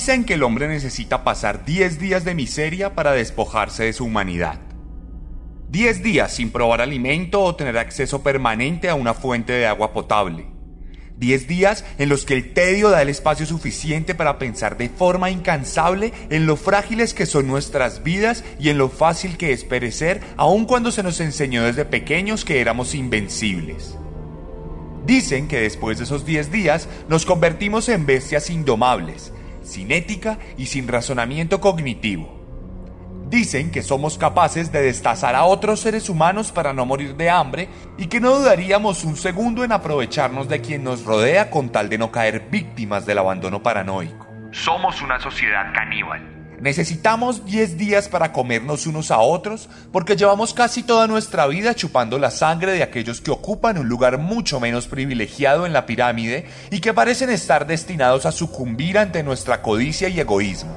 Dicen que el hombre necesita pasar 10 días de miseria para despojarse de su humanidad. 10 días sin probar alimento o tener acceso permanente a una fuente de agua potable. 10 días en los que el tedio da el espacio suficiente para pensar de forma incansable en lo frágiles que son nuestras vidas y en lo fácil que es perecer, aun cuando se nos enseñó desde pequeños que éramos invencibles. Dicen que después de esos 10 días nos convertimos en bestias indomables, sin ética y sin razonamiento cognitivo. Dicen que somos capaces de destazar a otros seres humanos para no morir de hambre y que no dudaríamos un segundo en aprovecharnos de quien nos rodea con tal de no caer víctimas del abandono paranoico. Somos una sociedad caníbal. Necesitamos 10 días para comernos unos a otros porque llevamos casi toda nuestra vida chupando la sangre de aquellos que ocupan un lugar mucho menos privilegiado en la pirámide y que parecen estar destinados a sucumbir ante nuestra codicia y egoísmo.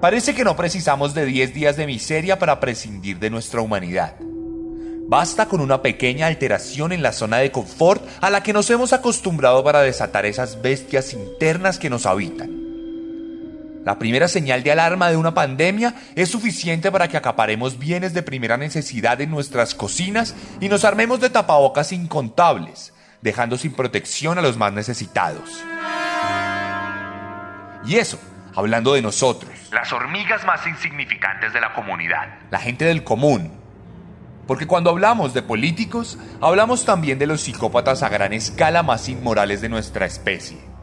Parece que no precisamos de 10 días de miseria para prescindir de nuestra humanidad. Basta con una pequeña alteración en la zona de confort a la que nos hemos acostumbrado para desatar esas bestias internas que nos habitan. La primera señal de alarma de una pandemia es suficiente para que acaparemos bienes de primera necesidad en nuestras cocinas y nos armemos de tapabocas incontables, dejando sin protección a los más necesitados. Y eso, hablando de nosotros, las hormigas más insignificantes de la comunidad, la gente del común. Porque cuando hablamos de políticos, hablamos también de los psicópatas a gran escala más inmorales de nuestra especie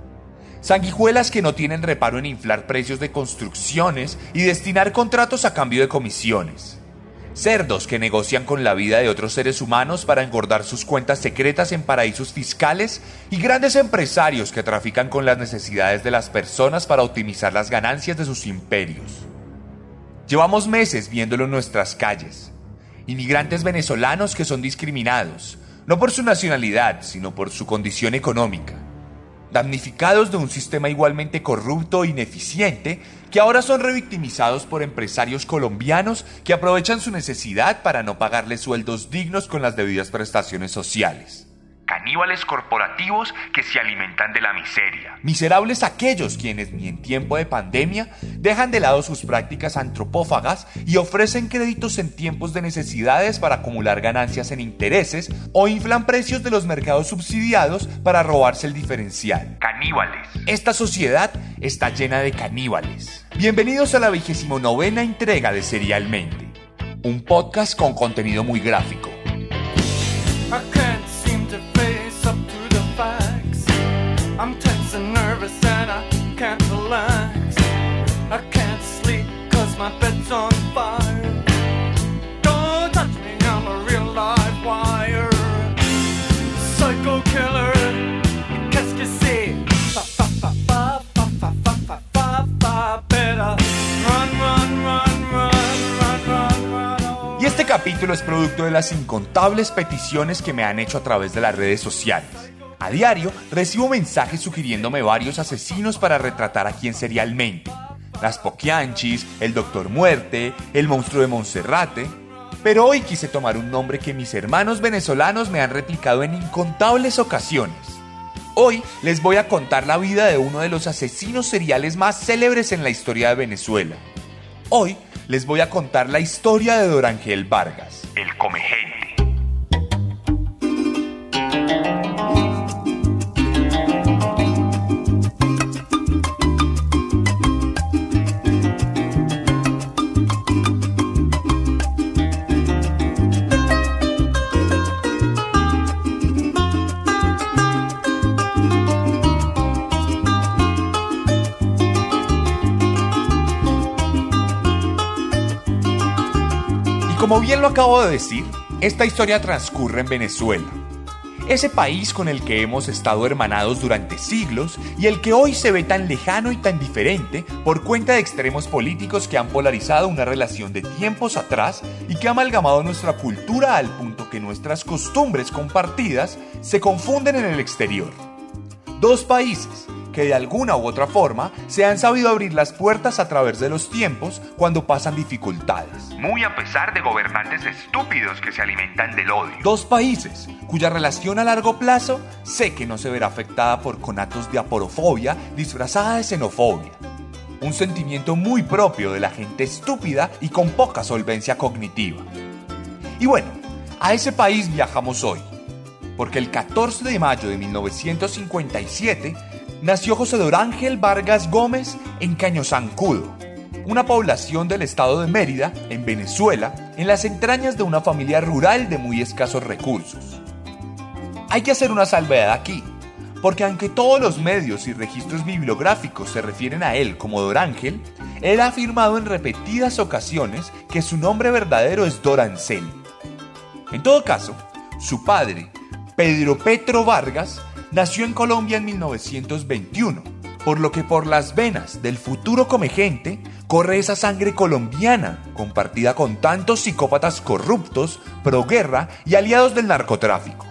Sanguijuelas que no tienen reparo en inflar precios de construcciones y destinar contratos a cambio de comisiones. Cerdos que negocian con la vida de otros seres humanos para engordar sus cuentas secretas en paraísos fiscales y grandes empresarios que trafican con las necesidades de las personas para optimizar las ganancias de sus imperios. Llevamos meses viéndolo en nuestras calles. Inmigrantes venezolanos que son discriminados, no por su nacionalidad, sino por su condición económica damnificados de un sistema igualmente corrupto e ineficiente, que ahora son revictimizados por empresarios colombianos que aprovechan su necesidad para no pagarles sueldos dignos con las debidas prestaciones sociales caníbales corporativos que se alimentan de la miseria. Miserables aquellos quienes ni en tiempo de pandemia dejan de lado sus prácticas antropófagas y ofrecen créditos en tiempos de necesidades para acumular ganancias en intereses o inflan precios de los mercados subsidiados para robarse el diferencial. Caníbales. Esta sociedad está llena de caníbales. Bienvenidos a la vigésimo novena entrega de Serialmente, un podcast con contenido muy gráfico Y este capítulo es producto de las incontables peticiones que me han hecho a través de las redes sociales. A diario recibo mensajes sugiriéndome varios asesinos para retratar a quién sería el mente las Poquianchis, el Doctor Muerte, el Monstruo de Monserrate. Pero hoy quise tomar un nombre que mis hermanos venezolanos me han replicado en incontables ocasiones. Hoy les voy a contar la vida de uno de los asesinos seriales más célebres en la historia de Venezuela. Hoy les voy a contar la historia de Dorangel Vargas, el comején. Como bien lo acabo de decir, esta historia transcurre en Venezuela. ese país con el que hemos estado hermanados durante siglos y el que hoy se ve tan lejano y tan diferente por cuenta de extremos políticos que han polarizado una relación de tiempos atrás y que ha amalgamado nuestra cultura al punto que nuestras costumbres compartidas se confunden en el exterior. Dos países que de alguna u otra forma se han sabido abrir las puertas a través de los tiempos cuando pasan dificultades. Muy a pesar de gobernantes estúpidos que se alimentan del odio. Dos países cuya relación a largo plazo sé que no se verá afectada por conatos de aporofobia disfrazada de xenofobia. Un sentimiento muy propio de la gente estúpida y con poca solvencia cognitiva. Y bueno, a ese país viajamos hoy, porque el 14 de mayo de 1957 nació José Dorángel Vargas Gómez en Cañozancudo, una población del estado de Mérida, en Venezuela, en las entrañas de una familia rural de muy escasos recursos. Hay que hacer una salvedad aquí, porque aunque todos los medios y registros bibliográficos se refieren a él como Dorángel, él ha afirmado en repetidas ocasiones que su nombre verdadero es Dorancel. En todo caso, su padre, Pedro Petro Vargas, nació en Colombia en 1921, por lo que por las venas del futuro comegente corre esa sangre colombiana, compartida con tantos psicópatas corruptos, proguerra y aliados del narcotráfico.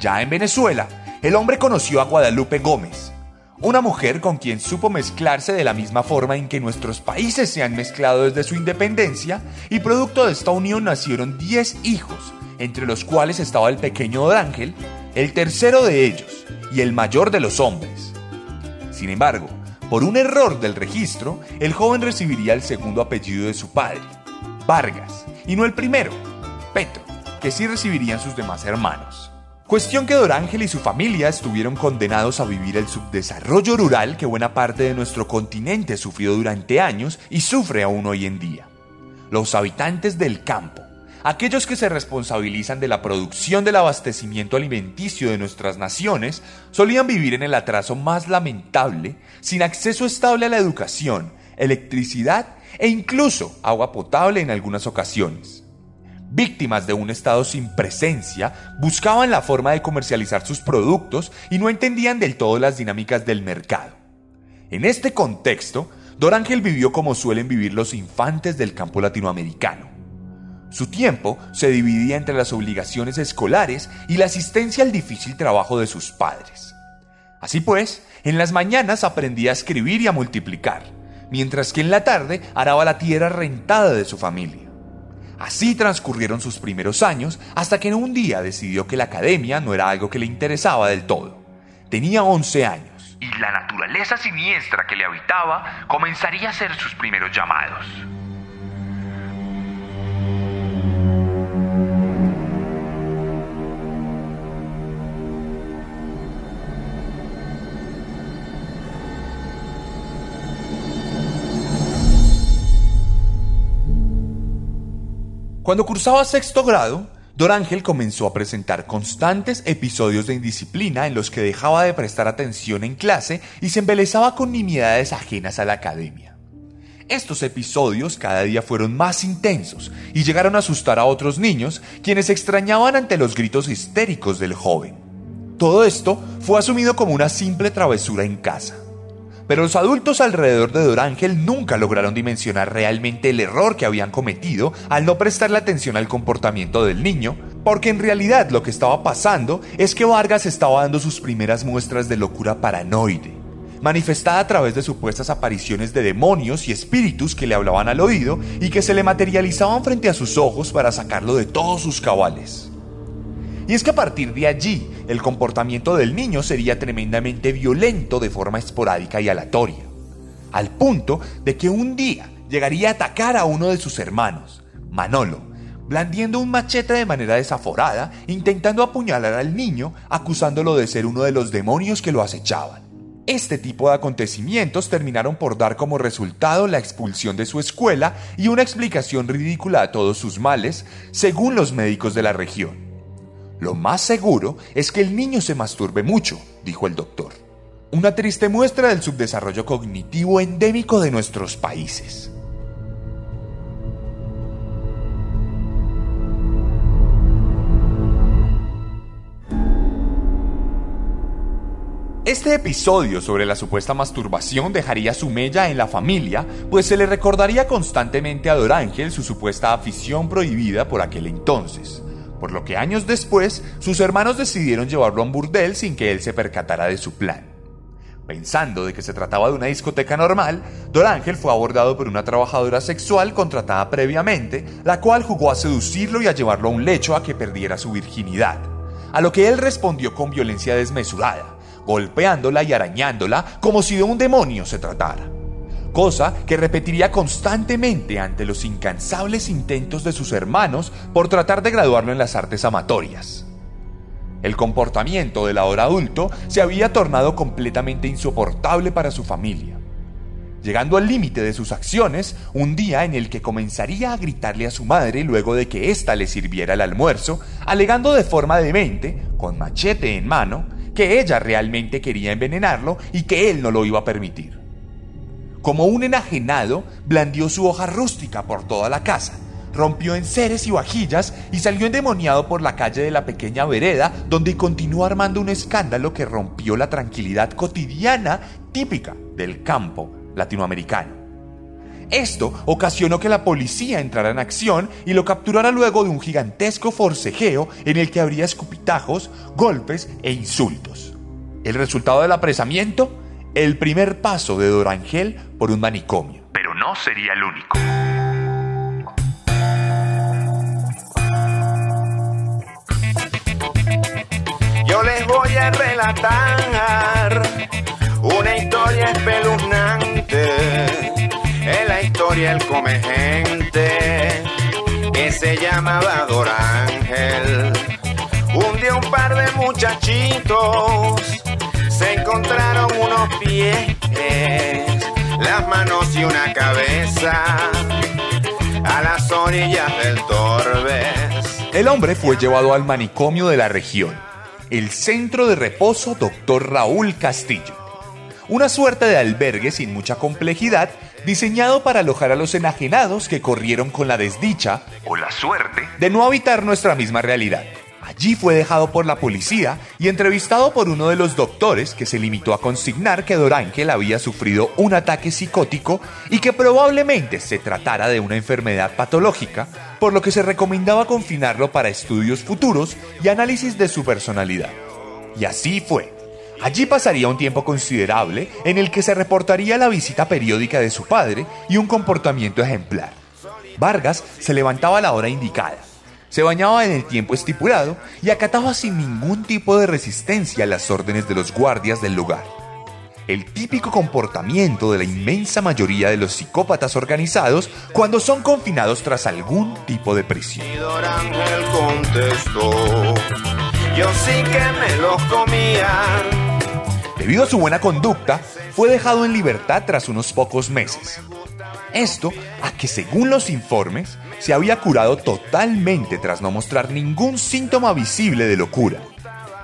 Ya en Venezuela, el hombre conoció a Guadalupe Gómez, una mujer con quien supo mezclarse de la misma forma en que nuestros países se han mezclado desde su independencia, y producto de esta unión nacieron 10 hijos, entre los cuales estaba el pequeño Ángel, el tercero de ellos y el mayor de los hombres. Sin embargo, por un error del registro, el joven recibiría el segundo apellido de su padre, Vargas, y no el primero, Petro, que sí recibirían sus demás hermanos. Cuestión que Dorángel y su familia estuvieron condenados a vivir el subdesarrollo rural que buena parte de nuestro continente sufrió durante años y sufre aún hoy en día. Los habitantes del campo, aquellos que se responsabilizan de la producción del abastecimiento alimenticio de nuestras naciones, solían vivir en el atraso más lamentable, sin acceso estable a la educación, electricidad e incluso agua potable en algunas ocasiones. Víctimas de un Estado sin presencia, buscaban la forma de comercializar sus productos y no entendían del todo las dinámicas del mercado. En este contexto, Dorángel vivió como suelen vivir los infantes del campo latinoamericano su tiempo se dividía entre las obligaciones escolares y la asistencia al difícil trabajo de sus padres. Así pues, en las mañanas aprendía a escribir y a multiplicar, mientras que en la tarde araba la tierra rentada de su familia. Así transcurrieron sus primeros años hasta que en un día decidió que la academia no era algo que le interesaba del todo. Tenía 11 años. Y la naturaleza siniestra que le habitaba comenzaría a ser sus primeros llamados. Cuando cursaba sexto grado, Dorángel comenzó a presentar constantes episodios de indisciplina en los que dejaba de prestar atención en clase y se embelezaba con nimiedades ajenas a la academia. Estos episodios cada día fueron más intensos y llegaron a asustar a otros niños, quienes extrañaban ante los gritos histéricos del joven. Todo esto fue asumido como una simple travesura en casa. Pero los adultos alrededor de Dorángel nunca lograron dimensionar realmente el error que habían cometido al no prestarle atención al comportamiento del niño, porque en realidad lo que estaba pasando es que Vargas estaba dando sus primeras muestras de locura paranoide, manifestada a través de supuestas apariciones de demonios y espíritus que le hablaban al oído y que se le materializaban frente a sus ojos para sacarlo de todos sus cabales. Y es que a partir de allí, el comportamiento del niño sería tremendamente violento de forma esporádica y aleatoria, al punto de que un día llegaría a atacar a uno de sus hermanos, Manolo, blandiendo un machete de manera desaforada, intentando apuñalar al niño, acusándolo de ser uno de los demonios que lo acechaban. Este tipo de acontecimientos terminaron por dar como resultado la expulsión de su escuela y una explicación ridícula a todos sus males, según los médicos de la región. Lo más seguro es que el niño se masturbe mucho, dijo el doctor. Una triste muestra del subdesarrollo cognitivo endémico de nuestros países. Este episodio sobre la supuesta masturbación dejaría su mella en la familia, pues se le recordaría constantemente a Dorángel su supuesta afición prohibida por aquel entonces, por lo que años después sus hermanos decidieron llevarlo a un burdel sin que él se percatara de su plan. Pensando de que se trataba de una discoteca normal, Dorángel fue abordado por una trabajadora sexual contratada previamente, la cual jugó a seducirlo y a llevarlo a un lecho a que perdiera su virginidad, a lo que él respondió con violencia desmesurada golpeándola y arañándola como si de un demonio se tratara. Cosa que repetiría constantemente ante los incansables intentos de sus hermanos por tratar de graduarlo en las artes amatorias. El comportamiento del ahora adulto se había tornado completamente insoportable para su familia, llegando al límite de sus acciones un día en el que comenzaría a gritarle a su madre luego de que ésta le sirviera el almuerzo, alegando de forma demente, con machete en mano, que ella realmente quería envenenarlo y que él no lo iba a permitir. Como un enajenado, blandió su hoja rústica por toda la casa, rompió enseres y vajillas y salió endemoniado por la calle de la pequeña vereda, donde continuó armando un escándalo que rompió la tranquilidad cotidiana típica del campo latinoamericano. Esto ocasionó que la policía entrara en acción y lo capturara luego de un gigantesco forcejeo en el que habría escupitajos, golpes e insultos. El resultado del apresamiento, el primer paso de Dorangel por un manicomio. Pero no sería el único. Yo les voy a relatar una historia espeluznante historia él come gente que se llamaba Dorángel. Un día un par de muchachitos encontraron unos pies, las manos y una cabeza a las orillas del Torbes. El hombre fue llevado al manicomio de la región, el centro de reposo Dr. Raúl Castillo. Una suerte de albergue sin mucha complejidad diseñado para alojar a los enajenados que corrieron con la desdicha o la suerte de no habitar nuestra misma realidad. Allí fue dejado por la policía y entrevistado por uno de los doctores que se limitó a consignar que Dorángel había sufrido un ataque psicótico y que probablemente se tratara de una enfermedad patológica, por lo que se recomendaba confinarlo para estudios futuros y análisis de su personalidad. Y así fue. Allí pasaría un tiempo considerable en el que se reportaría la visita periódica de su padre y un comportamiento ejemplar. Vargas se levantaba a la hora indicada, se bañaba en el tiempo estipulado y acataba sin ningún tipo de resistencia las órdenes de los guardias del lugar. El típico comportamiento de la inmensa mayoría de los psicópatas organizados cuando son confinados tras algún tipo de prisión. yo sí que me los comía Debido a su buena conducta, fue dejado en libertad tras unos pocos meses. Esto a que según los informes, se había curado totalmente tras no mostrar ningún síntoma visible de locura,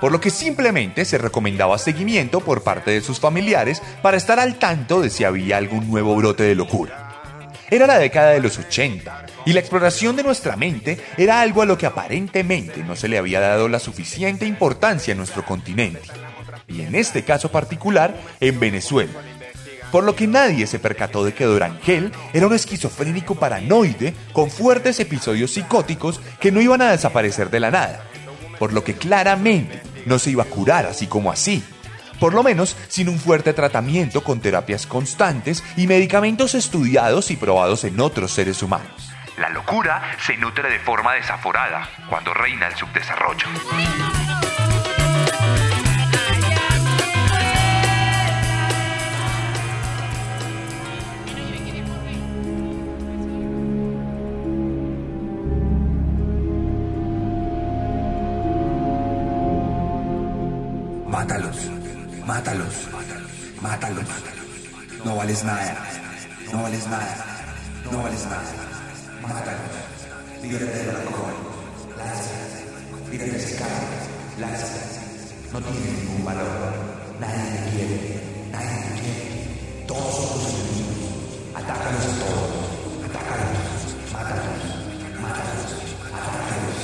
por lo que simplemente se recomendaba seguimiento por parte de sus familiares para estar al tanto de si había algún nuevo brote de locura. Era la década de los 80 y la exploración de nuestra mente era algo a lo que aparentemente no se le había dado la suficiente importancia en nuestro continente y en este caso particular en Venezuela. Por lo que nadie se percató de que Dorangel era un esquizofrénico paranoide con fuertes episodios psicóticos que no iban a desaparecer de la nada. Por lo que claramente no se iba a curar así como así. Por lo menos sin un fuerte tratamiento con terapias constantes y medicamentos estudiados y probados en otros seres humanos. La locura se nutre de forma desaforada cuando reina el subdesarrollo. Mátalos. No vales nada, no vales nada, no vales nada. Mátalos. Líbrate del alcohol, lánzate. Líbrate de ese lánzate. No tiene ningún valor. Nadie te quiere, nadie te quiere. Todos son tus enemigos. Atácalos a todos. Atácalos, mátalos, mátalos, atácalos.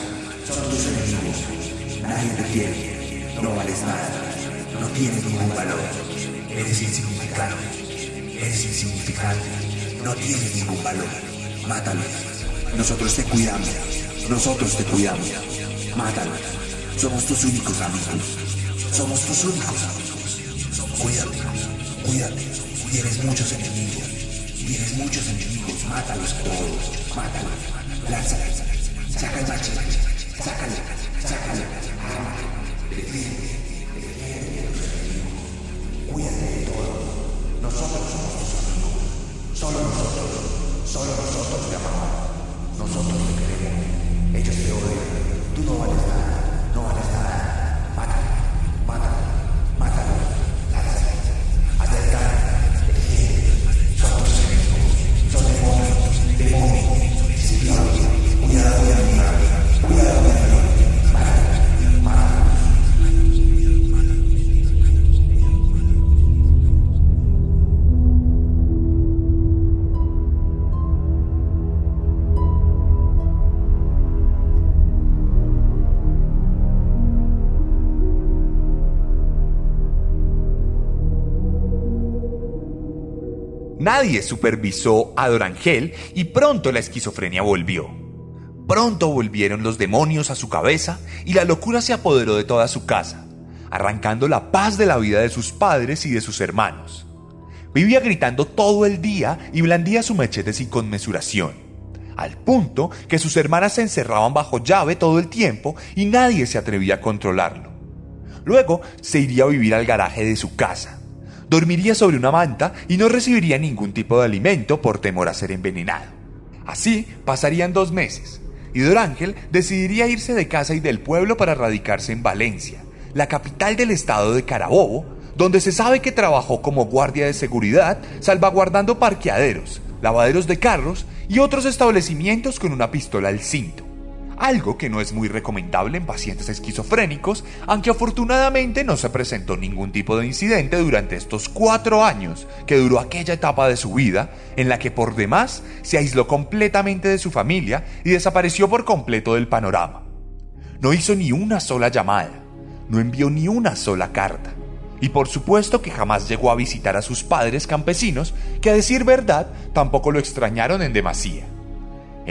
Son tus enemigos. Nadie te quiere. No vales nada. No tienes ningún valor. Eres insignificante. Eres insignificante. No tienes ningún valor. Mátalos. Nosotros te cuidamos. Nosotros te cuidamos. Mátalos. Somos tus únicos amigos. Somos tus únicos amigos. Cuídate. Cuídate. Tienes muchos enemigos. Tienes muchos enemigos. Mátalos todos. Mátalos. Lánzalo. Saca el machete. Sácalo. Sácalo. Nadie supervisó a Dorangel y pronto la esquizofrenia volvió. Pronto volvieron los demonios a su cabeza y la locura se apoderó de toda su casa, arrancando la paz de la vida de sus padres y de sus hermanos. Vivía gritando todo el día y blandía su machete sin conmesuración, al punto que sus hermanas se encerraban bajo llave todo el tiempo y nadie se atrevía a controlarlo. Luego se iría a vivir al garaje de su casa. Dormiría sobre una manta y no recibiría ningún tipo de alimento por temor a ser envenenado. Así pasarían dos meses, y Dorángel decidiría irse de casa y del pueblo para radicarse en Valencia, la capital del estado de Carabobo, donde se sabe que trabajó como guardia de seguridad, salvaguardando parqueaderos, lavaderos de carros y otros establecimientos con una pistola al cinto. Algo que no es muy recomendable en pacientes esquizofrénicos, aunque afortunadamente no se presentó ningún tipo de incidente durante estos cuatro años que duró aquella etapa de su vida, en la que por demás se aisló completamente de su familia y desapareció por completo del panorama. No hizo ni una sola llamada, no envió ni una sola carta. Y por supuesto que jamás llegó a visitar a sus padres campesinos, que a decir verdad tampoco lo extrañaron en demasía.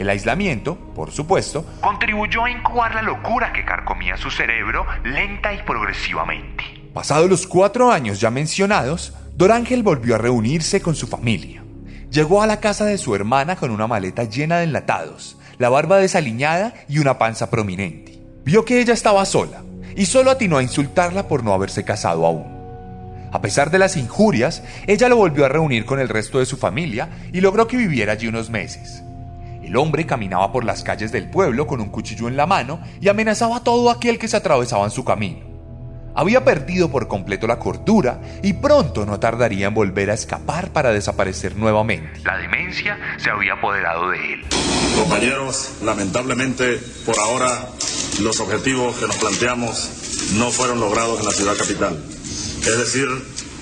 El aislamiento, por supuesto, contribuyó a incubar la locura que carcomía su cerebro lenta y progresivamente. Pasados los cuatro años ya mencionados, Dorángel volvió a reunirse con su familia. Llegó a la casa de su hermana con una maleta llena de enlatados, la barba desaliñada y una panza prominente. Vio que ella estaba sola y solo atinó a insultarla por no haberse casado aún. A pesar de las injurias, ella lo volvió a reunir con el resto de su familia y logró que viviera allí unos meses. El hombre caminaba por las calles del pueblo con un cuchillo en la mano y amenazaba a todo aquel que se atravesaba en su camino. Había perdido por completo la cordura y pronto no tardaría en volver a escapar para desaparecer nuevamente. La demencia se había apoderado de él. Compañeros, lamentablemente por ahora los objetivos que nos planteamos no fueron logrados en la ciudad capital. Es decir,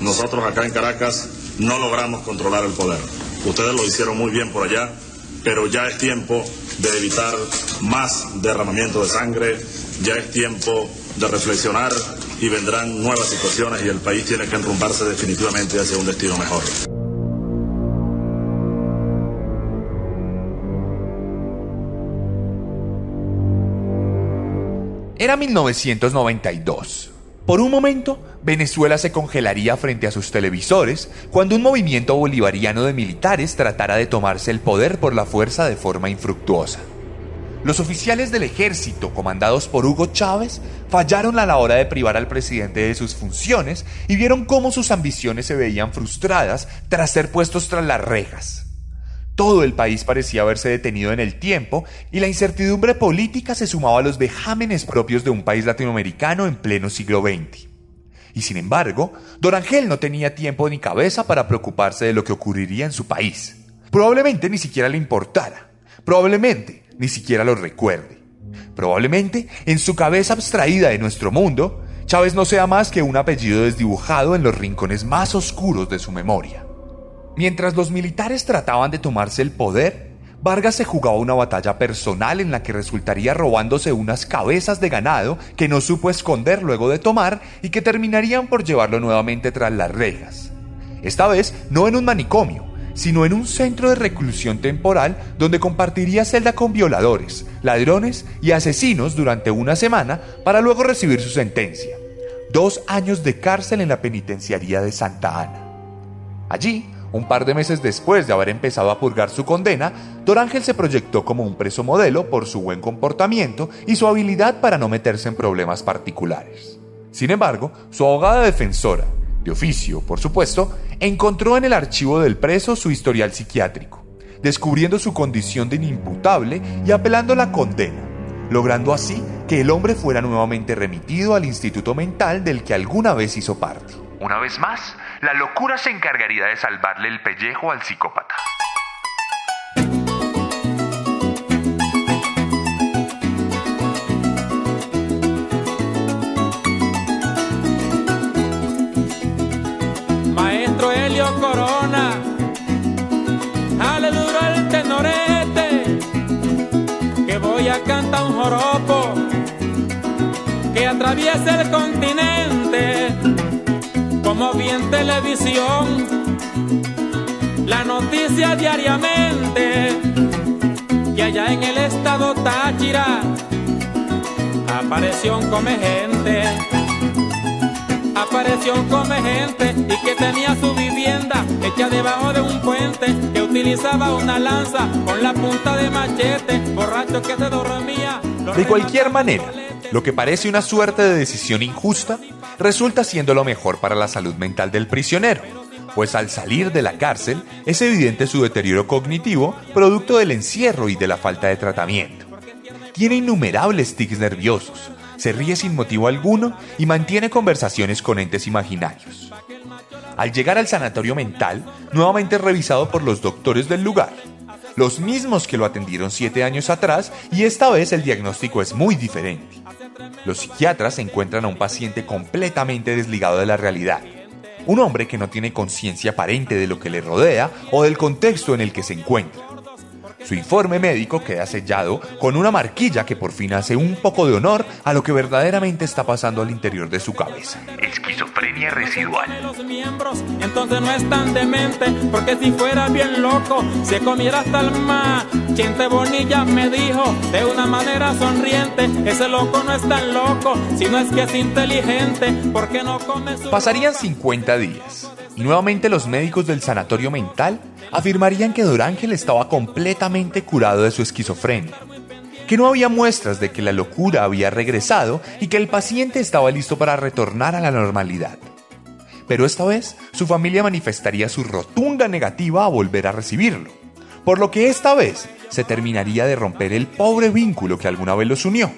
nosotros acá en Caracas no logramos controlar el poder. Ustedes lo hicieron muy bien por allá, pero ya es tiempo de evitar más derramamiento de sangre, ya es tiempo de reflexionar y vendrán nuevas situaciones y el país tiene que enrumbarse definitivamente hacia un destino mejor. Era 1992. Por un momento, Venezuela se congelaría frente a sus televisores cuando un movimiento bolivariano de militares tratara de tomarse el poder por la fuerza de forma infructuosa. Los oficiales del ejército, comandados por Hugo Chávez, fallaron a la hora de privar al presidente de sus funciones y vieron cómo sus ambiciones se veían frustradas tras ser puestos tras las rejas. Todo el país parecía haberse detenido en el tiempo y la incertidumbre política se sumaba a los vejámenes propios de un país latinoamericano en pleno siglo XX. Y sin embargo, Don Ángel no tenía tiempo ni cabeza para preocuparse de lo que ocurriría en su país. Probablemente ni siquiera le importara. Probablemente ni siquiera lo recuerde. Probablemente, en su cabeza abstraída de nuestro mundo, Chávez no sea más que un apellido desdibujado en los rincones más oscuros de su memoria. Mientras los militares trataban de tomarse el poder, Vargas se jugaba una batalla personal en la que resultaría robándose unas cabezas de ganado que no supo esconder luego de tomar y que terminarían por llevarlo nuevamente tras las rejas. Esta vez no en un manicomio, sino en un centro de reclusión temporal donde compartiría celda con violadores, ladrones y asesinos durante una semana para luego recibir su sentencia. Dos años de cárcel en la penitenciaría de Santa Ana. Allí, un par de meses después de haber empezado a purgar su condena, Dorángel se proyectó como un preso modelo por su buen comportamiento y su habilidad para no meterse en problemas particulares. Sin embargo, su abogada defensora, de oficio por supuesto, encontró en el archivo del preso su historial psiquiátrico, descubriendo su condición de inimputable y apelando la condena, logrando así que el hombre fuera nuevamente remitido al instituto mental del que alguna vez hizo parte. Una vez más, la locura se encargaría de salvarle el pellejo al psicópata. Maestro Helio Corona, dale duro el tenorete, que voy a cantar un joropo que atraviese el continente como vi en televisión la noticia diariamente que allá en el estado Táchira apareció un come gente, apareció un come gente y que tenía su vivienda hecha debajo de un puente que utilizaba una lanza con la punta de machete, borracho que se dormía. De cualquier manera, lo que parece una suerte de decisión injusta resulta siendo lo mejor para la salud mental del prisionero, pues al salir de la cárcel es evidente su deterioro cognitivo producto del encierro y de la falta de tratamiento. Tiene innumerables tics nerviosos, se ríe sin motivo alguno y mantiene conversaciones con entes imaginarios. Al llegar al sanatorio mental, nuevamente es revisado por los doctores del lugar, los mismos que lo atendieron siete años atrás y esta vez el diagnóstico es muy diferente. Los psiquiatras encuentran a un paciente completamente desligado de la realidad. Un hombre que no tiene conciencia aparente de lo que le rodea o del contexto en el que se encuentra. Su informe médico queda sellado con una marquilla que por fin hace un poco de honor a lo que verdaderamente está pasando al interior de su cabeza. Esquizofrenia residual. Los miembros, entonces no es tan demente, porque si fuera bien loco, se comiera hasta el mar. Chente Bonilla me dijo de una manera sonriente, ese loco no es tan loco, sino es que es inteligente, porque no come su... Pasarían 50 días nuevamente los médicos del sanatorio mental afirmarían que Dorángel estaba completamente curado de su esquizofrenia, que no había muestras de que la locura había regresado y que el paciente estaba listo para retornar a la normalidad. Pero esta vez su familia manifestaría su rotunda negativa a volver a recibirlo, por lo que esta vez se terminaría de romper el pobre vínculo que alguna vez los unió.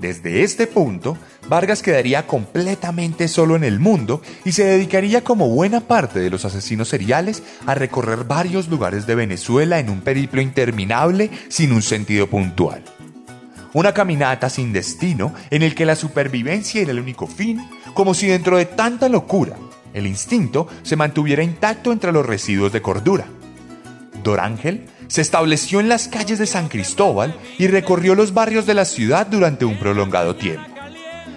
Desde este punto, Vargas quedaría completamente solo en el mundo y se dedicaría como buena parte de los asesinos seriales a recorrer varios lugares de Venezuela en un periplo interminable sin un sentido puntual. Una caminata sin destino en el que la supervivencia era el único fin, como si dentro de tanta locura, el instinto se mantuviera intacto entre los residuos de cordura. Dorángel se estableció en las calles de San Cristóbal y recorrió los barrios de la ciudad durante un prolongado tiempo.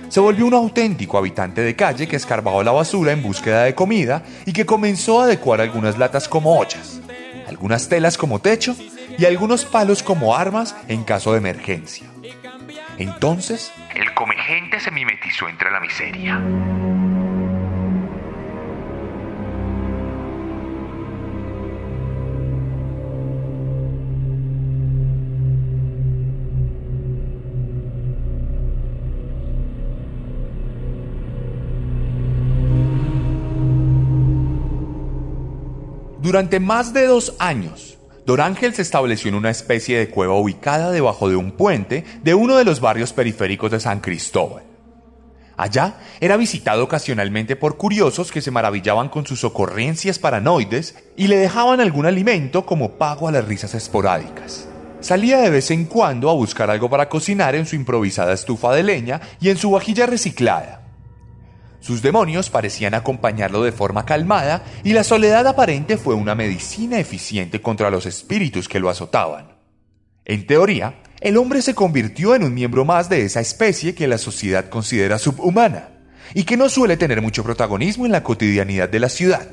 Se volvió un auténtico habitante de calle que escarbaba la basura en búsqueda de comida y que comenzó a adecuar algunas latas como ollas, algunas telas como techo y algunos palos como armas en caso de emergencia. Entonces, El comegente se mimetizó entre la miseria. Durante más de dos años, Dorángel se estableció en una especie de cueva ubicada debajo de un puente de uno de los barrios periféricos de San Cristóbal. Allá era visitado ocasionalmente por curiosos que se maravillaban con sus ocurrencias paranoides y le dejaban algún alimento como pago a las risas esporádicas. Salía de vez en cuando a buscar algo para cocinar en su improvisada estufa de leña y en su vajilla reciclada. Sus demonios parecían acompañarlo de forma calmada y la soledad aparente fue una medicina eficiente contra los espíritus que lo azotaban. En teoría, el hombre se convirtió en un miembro más de esa especie que la sociedad considera subhumana y que no suele tener mucho protagonismo en la cotidianidad de la ciudad,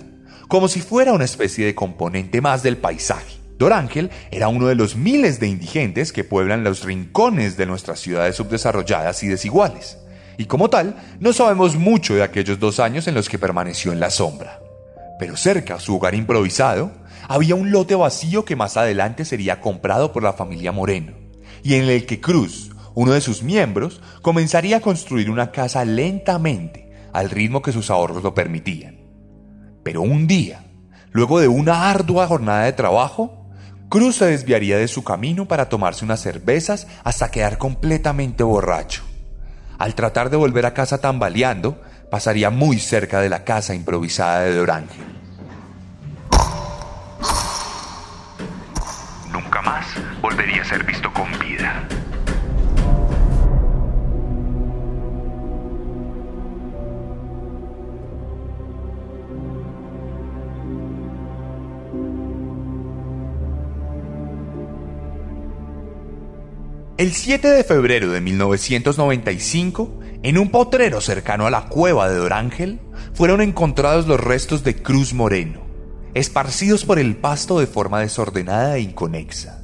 como si fuera una especie de componente más del paisaje. Dorángel era uno de los miles de indigentes que pueblan los rincones de nuestras ciudades subdesarrolladas y desiguales y como tal, no sabemos mucho de aquellos dos años en los que permaneció en la sombra. Pero cerca a su hogar improvisado, había un lote vacío que más adelante sería comprado por la familia Moreno, y en el que Cruz, uno de sus miembros, comenzaría a construir una casa lentamente, al ritmo que sus ahorros lo permitían. Pero un día, luego de una ardua jornada de trabajo, Cruz se desviaría de su camino para tomarse unas cervezas hasta quedar completamente borracho. Al tratar de volver a casa tambaleando, pasaría muy cerca de la casa improvisada de Dorángel. Nunca más volvería a ser visto con vida. El 7 de febrero de 1995, en un potrero cercano a la cueva de Dorángel, fueron encontrados los restos de Cruz Moreno, esparcidos por el pasto de forma desordenada e inconexa.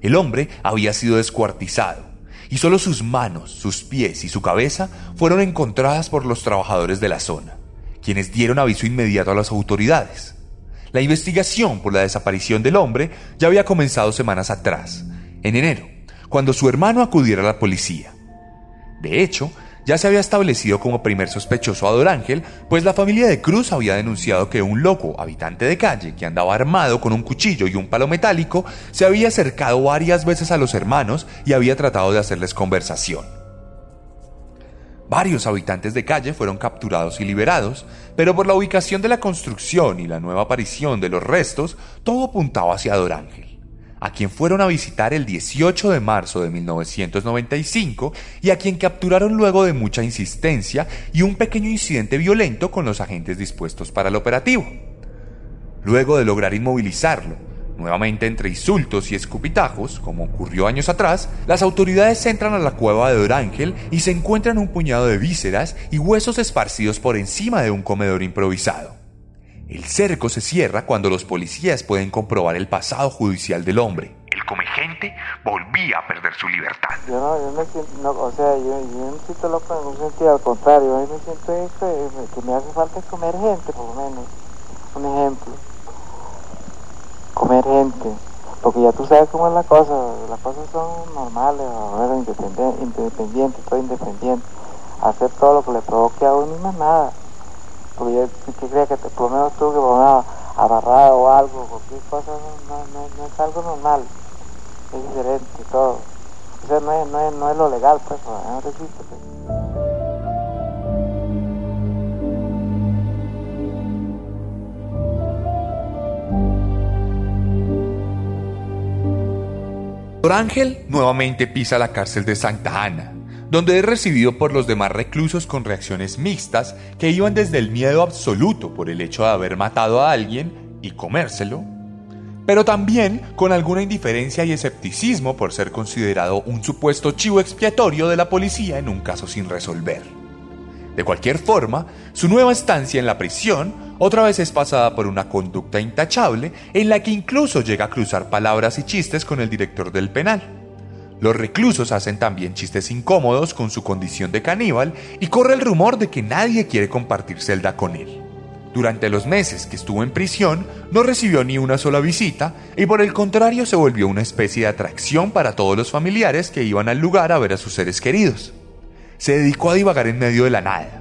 El hombre había sido descuartizado, y solo sus manos, sus pies y su cabeza fueron encontradas por los trabajadores de la zona, quienes dieron aviso inmediato a las autoridades. La investigación por la desaparición del hombre ya había comenzado semanas atrás, en enero cuando su hermano acudiera a la policía. De hecho, ya se había establecido como primer sospechoso a Dorángel, pues la familia de Cruz había denunciado que un loco, habitante de calle, que andaba armado con un cuchillo y un palo metálico, se había acercado varias veces a los hermanos y había tratado de hacerles conversación. Varios habitantes de calle fueron capturados y liberados, pero por la ubicación de la construcción y la nueva aparición de los restos, todo apuntaba hacia Dorángel a quien fueron a visitar el 18 de marzo de 1995 y a quien capturaron luego de mucha insistencia y un pequeño incidente violento con los agentes dispuestos para el operativo. Luego de lograr inmovilizarlo, nuevamente entre insultos y escupitajos, como ocurrió años atrás, las autoridades entran a la cueva de Dorángel y se encuentran un puñado de vísceras y huesos esparcidos por encima de un comedor improvisado. El cerco se cierra cuando los policías pueden comprobar el pasado judicial del hombre. El comegente volvía a perder su libertad. Yo no, yo me siento, o sea, yo, yo me siento loco en un sentido al contrario, yo me siento eso, que me hace falta comer gente, por lo menos. Un ejemplo. Comer gente. Porque ya tú sabes cómo es la cosa, las cosas son normales, independientes, independiente, todo independiente. Hacer todo lo que le provoque a uno y más nada porque yo que creía que por lo menos tú que por lo agarrado o algo, cualquier cosa no, no, no, es algo normal, es diferente todo. O sea, no es, no es, no es lo legal, pues, no existe. Pues. Ángel nuevamente pisa la cárcel de Santa Ana, donde es recibido por los demás reclusos con reacciones mixtas que iban desde el miedo absoluto por el hecho de haber matado a alguien y comérselo, pero también con alguna indiferencia y escepticismo por ser considerado un supuesto chivo expiatorio de la policía en un caso sin resolver. De cualquier forma, su nueva estancia en la prisión otra vez es pasada por una conducta intachable en la que incluso llega a cruzar palabras y chistes con el director del penal. Los reclusos hacen también chistes incómodos con su condición de caníbal y corre el rumor de que nadie quiere compartir celda con él. Durante los meses que estuvo en prisión no recibió ni una sola visita y por el contrario se volvió una especie de atracción para todos los familiares que iban al lugar a ver a sus seres queridos. Se dedicó a divagar en medio de la nada.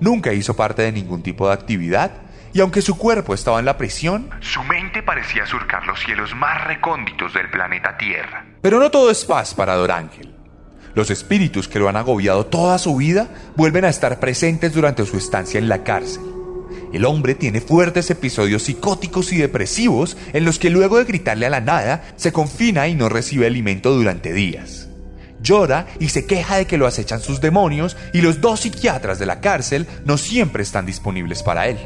Nunca hizo parte de ningún tipo de actividad y aunque su cuerpo estaba en la prisión, su mente parecía surcar los cielos más recónditos del planeta Tierra. Pero no todo es paz para Dorángel. Los espíritus que lo han agobiado toda su vida vuelven a estar presentes durante su estancia en la cárcel. El hombre tiene fuertes episodios psicóticos y depresivos en los que luego de gritarle a la nada se confina y no recibe alimento durante días. llora y se queja de que lo acechan sus demonios y los dos psiquiatras de la cárcel no siempre están disponibles para él.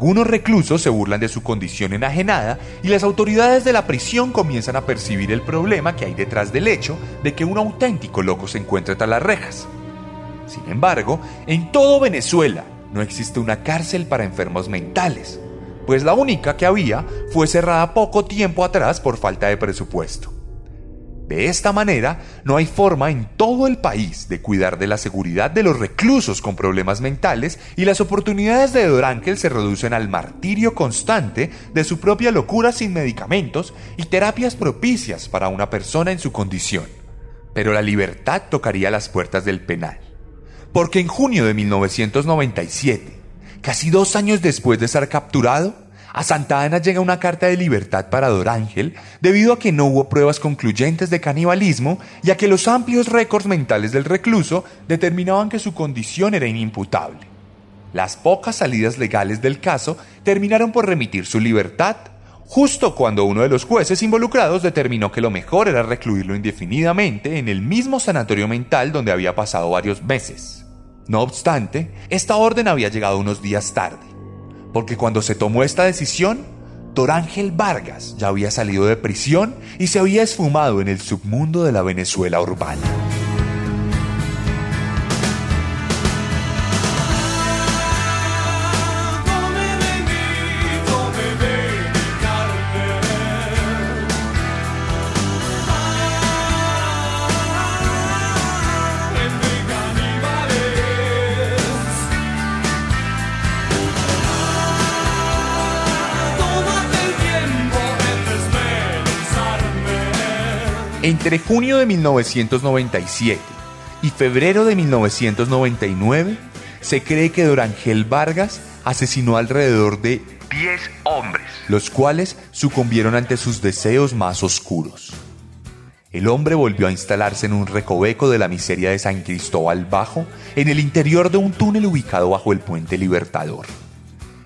Algunos reclusos se burlan de su condición enajenada y las autoridades de la prisión comienzan a percibir el problema que hay detrás del hecho de que un auténtico loco se encuentre tras las rejas. Sin embargo, en todo Venezuela no existe una cárcel para enfermos mentales, pues la única que había fue cerrada poco tiempo atrás por falta de presupuesto. De esta manera, no hay forma en todo el país de cuidar de la seguridad de los reclusos con problemas mentales y las oportunidades de Dorángel se reducen al martirio constante de su propia locura sin medicamentos y terapias propicias para una persona en su condición. Pero la libertad tocaría las puertas del penal. Porque en junio de 1997, casi dos años después de ser capturado, a Santa Ana llega una carta de libertad para Dorángel debido a que no hubo pruebas concluyentes de canibalismo y a que los amplios récords mentales del recluso determinaban que su condición era inimputable. Las pocas salidas legales del caso terminaron por remitir su libertad, justo cuando uno de los jueces involucrados determinó que lo mejor era recluirlo indefinidamente en el mismo sanatorio mental donde había pasado varios meses. No obstante, esta orden había llegado unos días tarde porque cuando se tomó esta decisión, Torángel Vargas ya había salido de prisión y se había esfumado en el submundo de la Venezuela urbana. Entre junio de 1997 y febrero de 1999, se cree que Dorangel Vargas asesinó alrededor de 10 hombres, los cuales sucumbieron ante sus deseos más oscuros. El hombre volvió a instalarse en un recoveco de la miseria de San Cristóbal Bajo, en el interior de un túnel ubicado bajo el puente Libertador.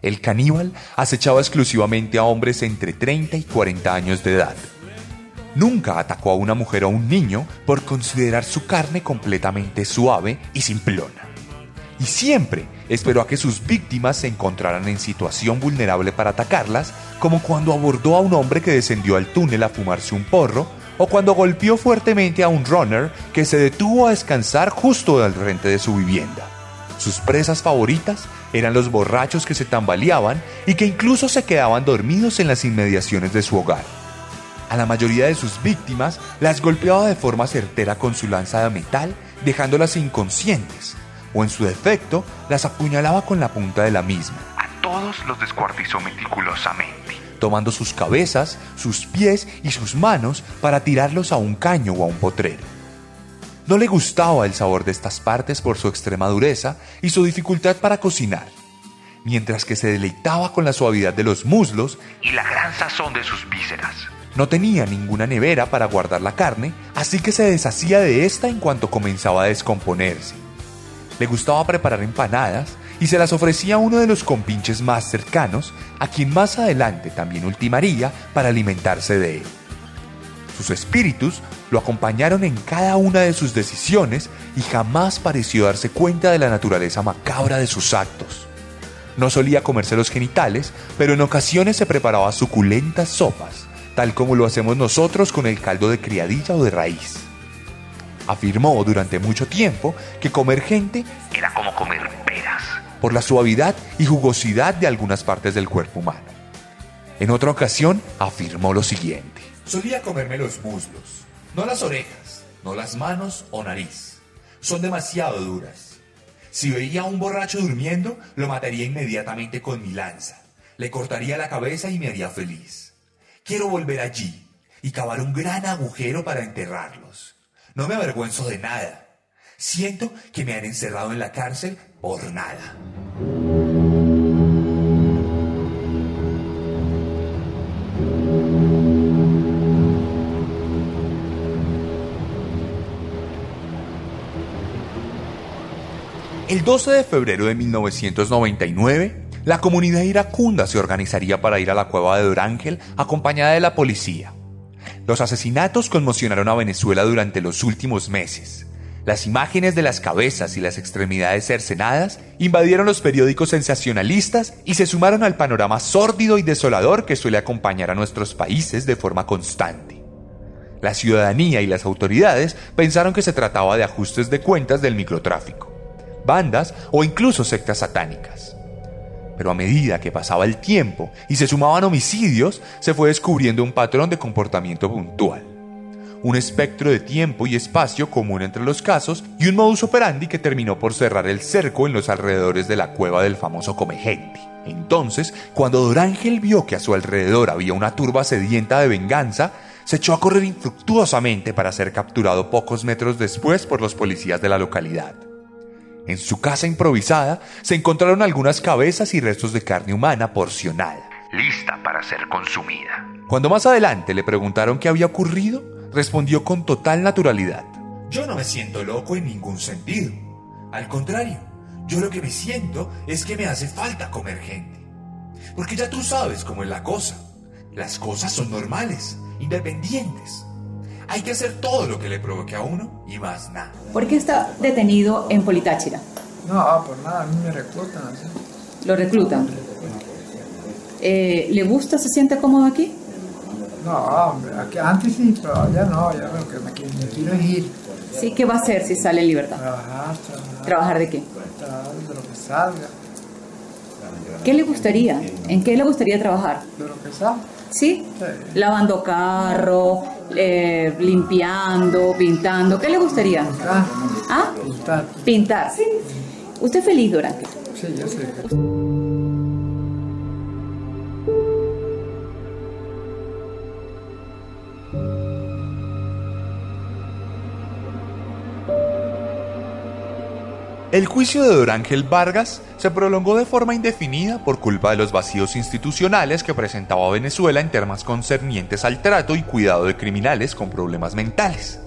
El caníbal acechaba exclusivamente a hombres entre 30 y 40 años de edad, Nunca atacó a una mujer o un niño por considerar su carne completamente suave y simplona. Y siempre esperó a que sus víctimas se encontraran en situación vulnerable para atacarlas, como cuando abordó a un hombre que descendió al túnel a fumarse un porro, o cuando golpeó fuertemente a un runner que se detuvo a descansar justo al frente de su vivienda. Sus presas favoritas eran los borrachos que se tambaleaban y que incluso se quedaban dormidos en las inmediaciones de su hogar. A la mayoría de sus víctimas las golpeaba de forma certera con su lanza de metal, dejándolas inconscientes, o en su defecto las apuñalaba con la punta de la misma. A todos los descuartizó meticulosamente, tomando sus cabezas, sus pies y sus manos para tirarlos a un caño o a un potrero. No le gustaba el sabor de estas partes por su extrema dureza y su dificultad para cocinar, mientras que se deleitaba con la suavidad de los muslos y la gran sazón de sus vísceras. No tenía ninguna nevera para guardar la carne, así que se deshacía de esta en cuanto comenzaba a descomponerse. Le gustaba preparar empanadas y se las ofrecía a uno de los compinches más cercanos, a quien más adelante también ultimaría para alimentarse de él. Sus espíritus lo acompañaron en cada una de sus decisiones y jamás pareció darse cuenta de la naturaleza macabra de sus actos. No solía comerse los genitales, pero en ocasiones se preparaba suculentas sopas tal como lo hacemos nosotros con el caldo de criadilla o de raíz. Afirmó durante mucho tiempo que comer gente era como comer peras, por la suavidad y jugosidad de algunas partes del cuerpo humano. En otra ocasión afirmó lo siguiente. Solía comerme los muslos, no las orejas, no las manos o nariz. Son demasiado duras. Si veía a un borracho durmiendo, lo mataría inmediatamente con mi lanza. Le cortaría la cabeza y me haría feliz. Quiero volver allí y cavar un gran agujero para enterrarlos. No me avergüenzo de nada. Siento que me han encerrado en la cárcel por nada. El 12 de febrero de 1999, la comunidad iracunda se organizaría para ir a la cueva de Dorángel acompañada de la policía. Los asesinatos conmocionaron a Venezuela durante los últimos meses. Las imágenes de las cabezas y las extremidades cercenadas invadieron los periódicos sensacionalistas y se sumaron al panorama sórdido y desolador que suele acompañar a nuestros países de forma constante. La ciudadanía y las autoridades pensaron que se trataba de ajustes de cuentas del microtráfico, bandas o incluso sectas satánicas. Pero a medida que pasaba el tiempo y se sumaban homicidios, se fue descubriendo un patrón de comportamiento puntual un espectro de tiempo y espacio común entre los casos y un modus operandi que terminó por cerrar el cerco en los alrededores de la cueva del famoso Comegente. Entonces, cuando Dorángel vio que a su alrededor había una turba sedienta de venganza, se echó a correr infructuosamente para ser capturado pocos metros después por los policías de la localidad. En su casa improvisada se encontraron algunas cabezas y restos de carne humana porcionada. Lista para ser consumida. Cuando más adelante le preguntaron qué había ocurrido, respondió con total naturalidad. Yo no me siento loco en ningún sentido. Al contrario, yo lo que me siento es que me hace falta comer gente. Porque ya tú sabes cómo es la cosa. Las cosas son normales, independientes. Hay que hacer todo lo que le provoque a uno y más nada. ¿Por qué está detenido en Politáchira? No, por nada, a mí me reclutan. así. ¿Lo reclutan? Eh, ¿Le gusta, se siente cómodo aquí? No, hombre, aquí- antes sí, pero ya no, ya lo que me, me quiero es ir. Sí, ¿qué va a hacer si sale en libertad? Trabajar, trabajar, ¿Trabajar de qué? trabajar de lo que salga, ¿Qué le gustaría? ¿En qué le gustaría trabajar? de lo que salga. ¿Sí? Sí. Lavando carro, eh, limpiando, pintando. ¿Qué le gustaría? Ah, ¿Ah? pintar. Pintar. ¿Usted es feliz, Durante? Sí, yo sé. El juicio de Dorángel Vargas se prolongó de forma indefinida por culpa de los vacíos institucionales que presentaba Venezuela en temas concernientes al trato y cuidado de criminales con problemas mentales.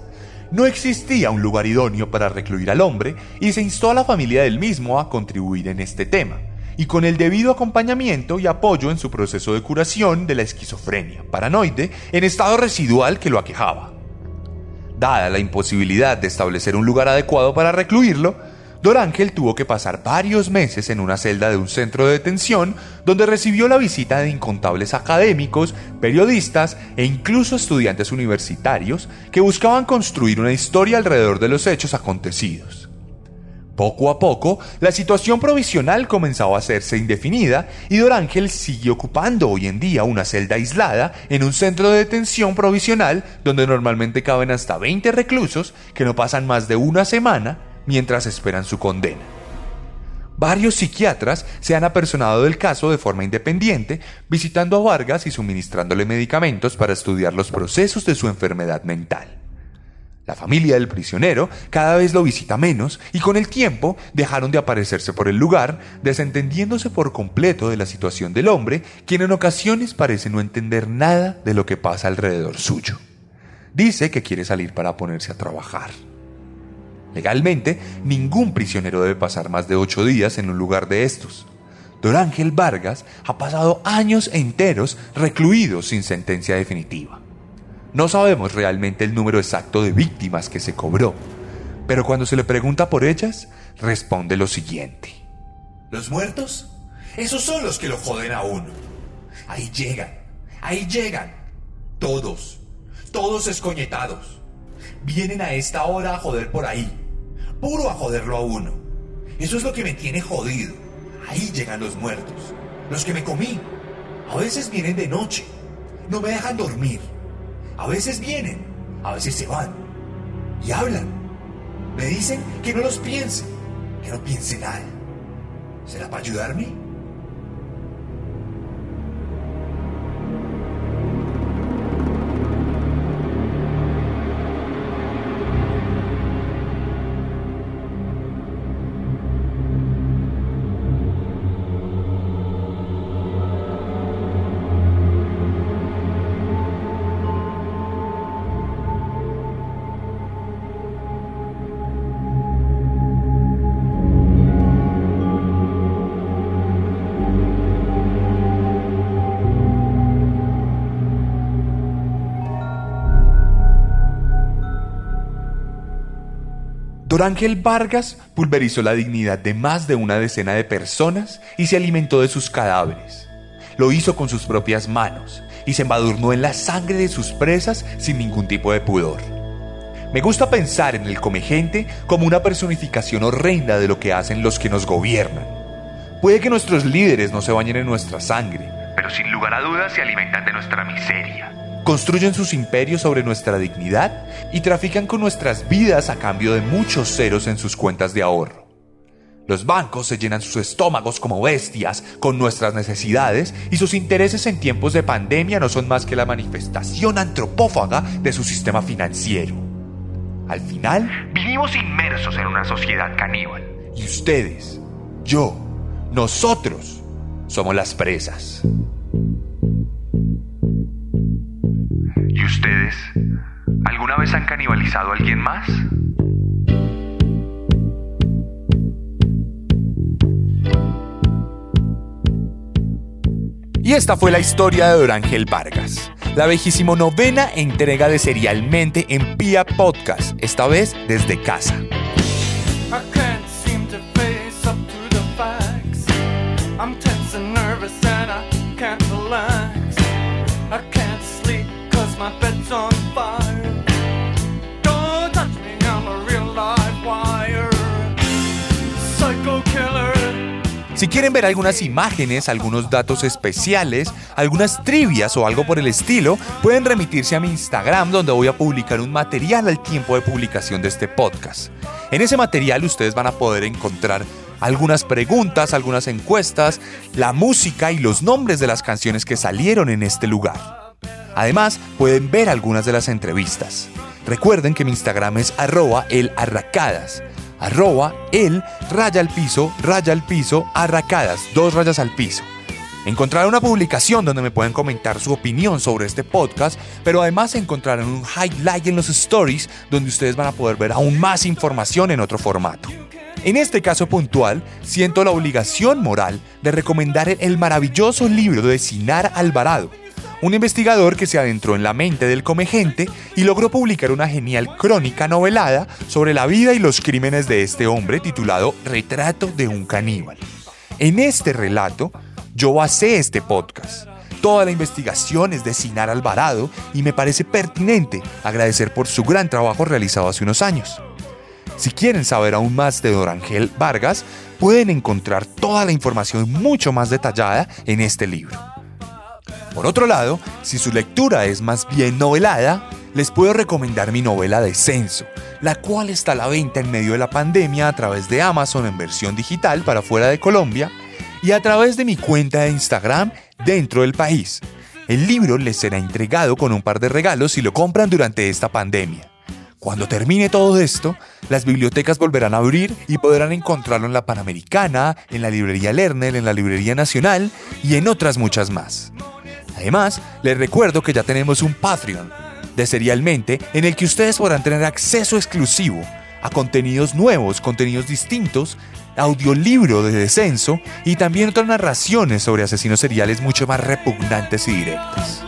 No existía un lugar idóneo para recluir al hombre y se instó a la familia del mismo a contribuir en este tema, y con el debido acompañamiento y apoyo en su proceso de curación de la esquizofrenia paranoide en estado residual que lo aquejaba. Dada la imposibilidad de establecer un lugar adecuado para recluirlo, Dorángel tuvo que pasar varios meses en una celda de un centro de detención donde recibió la visita de incontables académicos, periodistas e incluso estudiantes universitarios que buscaban construir una historia alrededor de los hechos acontecidos. Poco a poco, la situación provisional comenzaba a hacerse indefinida y Dorángel sigue ocupando hoy en día una celda aislada en un centro de detención provisional donde normalmente caben hasta 20 reclusos que no pasan más de una semana mientras esperan su condena. Varios psiquiatras se han apersonado del caso de forma independiente, visitando a Vargas y suministrándole medicamentos para estudiar los procesos de su enfermedad mental. La familia del prisionero cada vez lo visita menos y con el tiempo dejaron de aparecerse por el lugar, desentendiéndose por completo de la situación del hombre, quien en ocasiones parece no entender nada de lo que pasa alrededor suyo. Dice que quiere salir para ponerse a trabajar. Legalmente, ningún prisionero debe pasar más de ocho días en un lugar de estos. Dorángel Vargas ha pasado años enteros recluido sin sentencia definitiva. No sabemos realmente el número exacto de víctimas que se cobró, pero cuando se le pregunta por ellas, responde lo siguiente. ¿Los muertos? Esos son los que lo joden a uno. Ahí llegan, ahí llegan. Todos, todos escoñetados. Vienen a esta hora a joder por ahí. Puro a joderlo a uno. Eso es lo que me tiene jodido. Ahí llegan los muertos. Los que me comí. A veces vienen de noche. No me dejan dormir. A veces vienen. A veces se van. Y hablan. Me dicen que no los piense. Que no piense nada. ¿Será para ayudarme? Dorángel Vargas pulverizó la dignidad de más de una decena de personas y se alimentó de sus cadáveres. Lo hizo con sus propias manos y se embadurnó en la sangre de sus presas sin ningún tipo de pudor. Me gusta pensar en el comegente como una personificación horrenda de lo que hacen los que nos gobiernan. Puede que nuestros líderes no se bañen en nuestra sangre, pero sin lugar a dudas se alimentan de nuestra miseria. Construyen sus imperios sobre nuestra dignidad y trafican con nuestras vidas a cambio de muchos ceros en sus cuentas de ahorro. Los bancos se llenan sus estómagos como bestias con nuestras necesidades y sus intereses en tiempos de pandemia no son más que la manifestación antropófaga de su sistema financiero. Al final, vivimos inmersos en una sociedad caníbal. Y ustedes, yo, nosotros, somos las presas. ¿Y ustedes? ¿Alguna vez han canibalizado a alguien más? Y esta fue la historia de Dorángel Vargas, la vejísimo novena entrega de Serialmente en Pia Podcast, esta vez desde casa. Si quieren ver algunas imágenes, algunos datos especiales, algunas trivias o algo por el estilo, pueden remitirse a mi Instagram donde voy a publicar un material al tiempo de publicación de este podcast. En ese material ustedes van a poder encontrar algunas preguntas, algunas encuestas, la música y los nombres de las canciones que salieron en este lugar. Además, pueden ver algunas de las entrevistas. Recuerden que mi Instagram es arroba el arracadas arroba el raya al piso, raya al piso, arracadas, dos rayas al piso. Encontrarán una publicación donde me pueden comentar su opinión sobre este podcast, pero además encontrarán un highlight en los stories donde ustedes van a poder ver aún más información en otro formato. En este caso puntual, siento la obligación moral de recomendar el maravilloso libro de Sinar Alvarado, un investigador que se adentró en la mente del comegente y logró publicar una genial crónica novelada sobre la vida y los crímenes de este hombre titulado Retrato de un caníbal. En este relato, yo basé este podcast. Toda la investigación es de Sinar Alvarado y me parece pertinente agradecer por su gran trabajo realizado hace unos años. Si quieren saber aún más de Dorangel Vargas, pueden encontrar toda la información mucho más detallada en este libro. Por otro lado, si su lectura es más bien novelada, les puedo recomendar mi novela Descenso, la cual está a la venta en medio de la pandemia a través de Amazon en versión digital para fuera de Colombia y a través de mi cuenta de Instagram dentro del país. El libro les será entregado con un par de regalos si lo compran durante esta pandemia. Cuando termine todo esto, las bibliotecas volverán a abrir y podrán encontrarlo en la Panamericana, en la librería Lerner, en la librería Nacional y en otras muchas más. Además, les recuerdo que ya tenemos un Patreon de Serialmente en el que ustedes podrán tener acceso exclusivo a contenidos nuevos, contenidos distintos, audiolibro de descenso y también otras narraciones sobre asesinos seriales mucho más repugnantes y directas.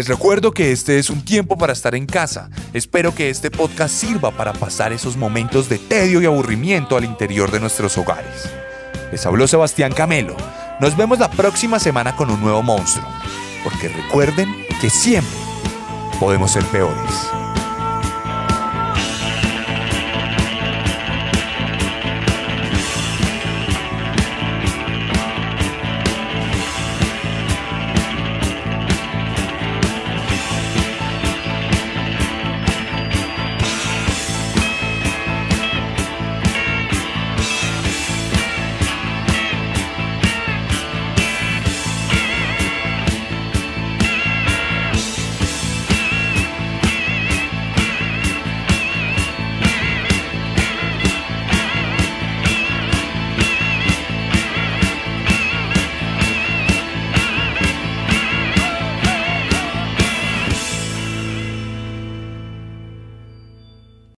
Les recuerdo que este es un tiempo para estar en casa. Espero que este podcast sirva para pasar esos momentos de tedio y aburrimiento al interior de nuestros hogares. Les habló Sebastián Camelo. Nos vemos la próxima semana con un nuevo monstruo. Porque recuerden que siempre podemos ser peores.